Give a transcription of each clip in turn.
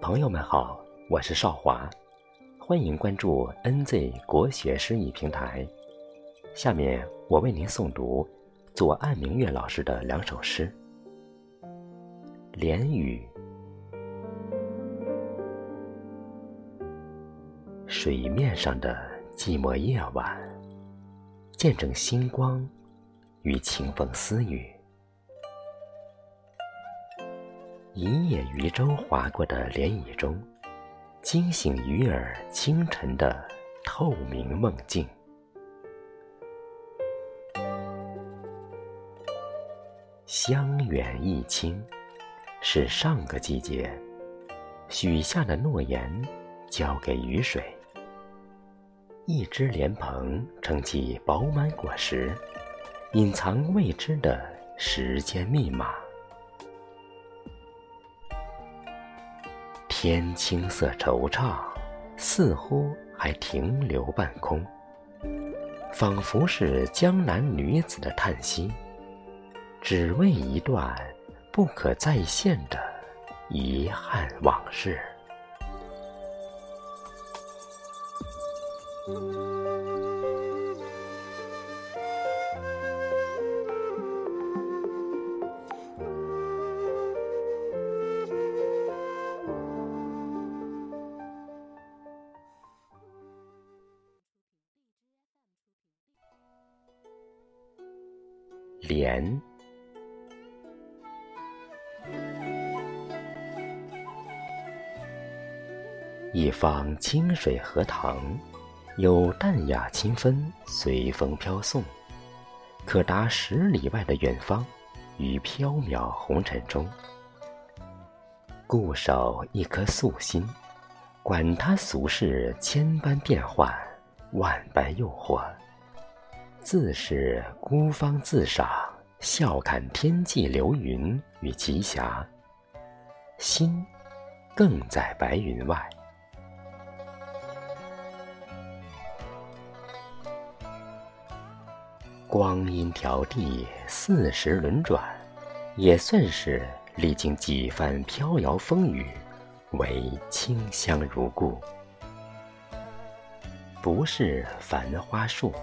朋友们好，我是少华，欢迎关注 NZ 国学诗意平台。下面我为您诵读左岸明月老师的两首诗《连雨》。水面上的寂寞夜晚，见证星光与清风私语。一叶渔舟划过的涟漪中，惊醒鱼儿清晨的透明梦境。香远益清，是上个季节许下的诺言，交给雨水。一只莲蓬撑起饱满果实，隐藏未知的时间密码。天青色惆怅，似乎还停留半空，仿佛是江南女子的叹息，只为一段不可再现的遗憾往事。莲，一方清水荷塘，有淡雅清芬随风飘送，可达十里外的远方，于缥缈红尘中，固守一颗素心，管他俗世千般变幻，万般诱惑。自是孤芳自赏，笑看天际流云与奇霞。心更在白云外。光阴迢递，四时轮转，也算是历经几番飘摇风雨，唯清香如故。不是繁花树。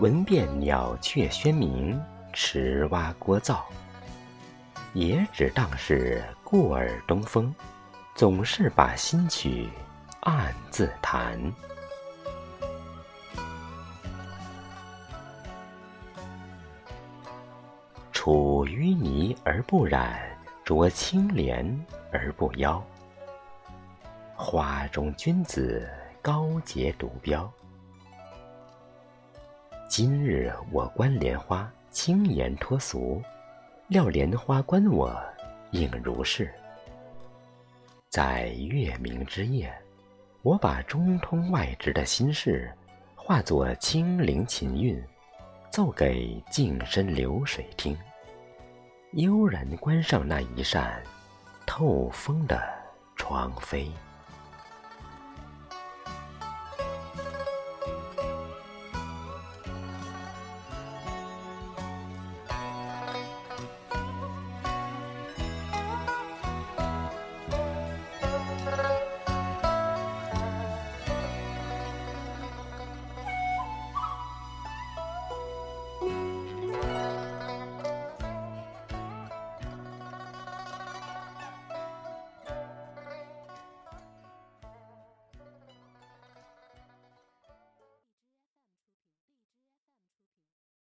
闻遍鸟雀喧鸣，池蛙聒噪，也只当是过耳东风，总是把新曲暗自弹。处淤泥而不染，濯清涟而不妖。花中君子，高洁独标。今日我观莲花，轻言脱俗，料莲花观我，应如是。在月明之夜，我把中通外直的心事，化作清灵琴韵，奏给静深流水听。悠然关上那一扇透风的窗扉。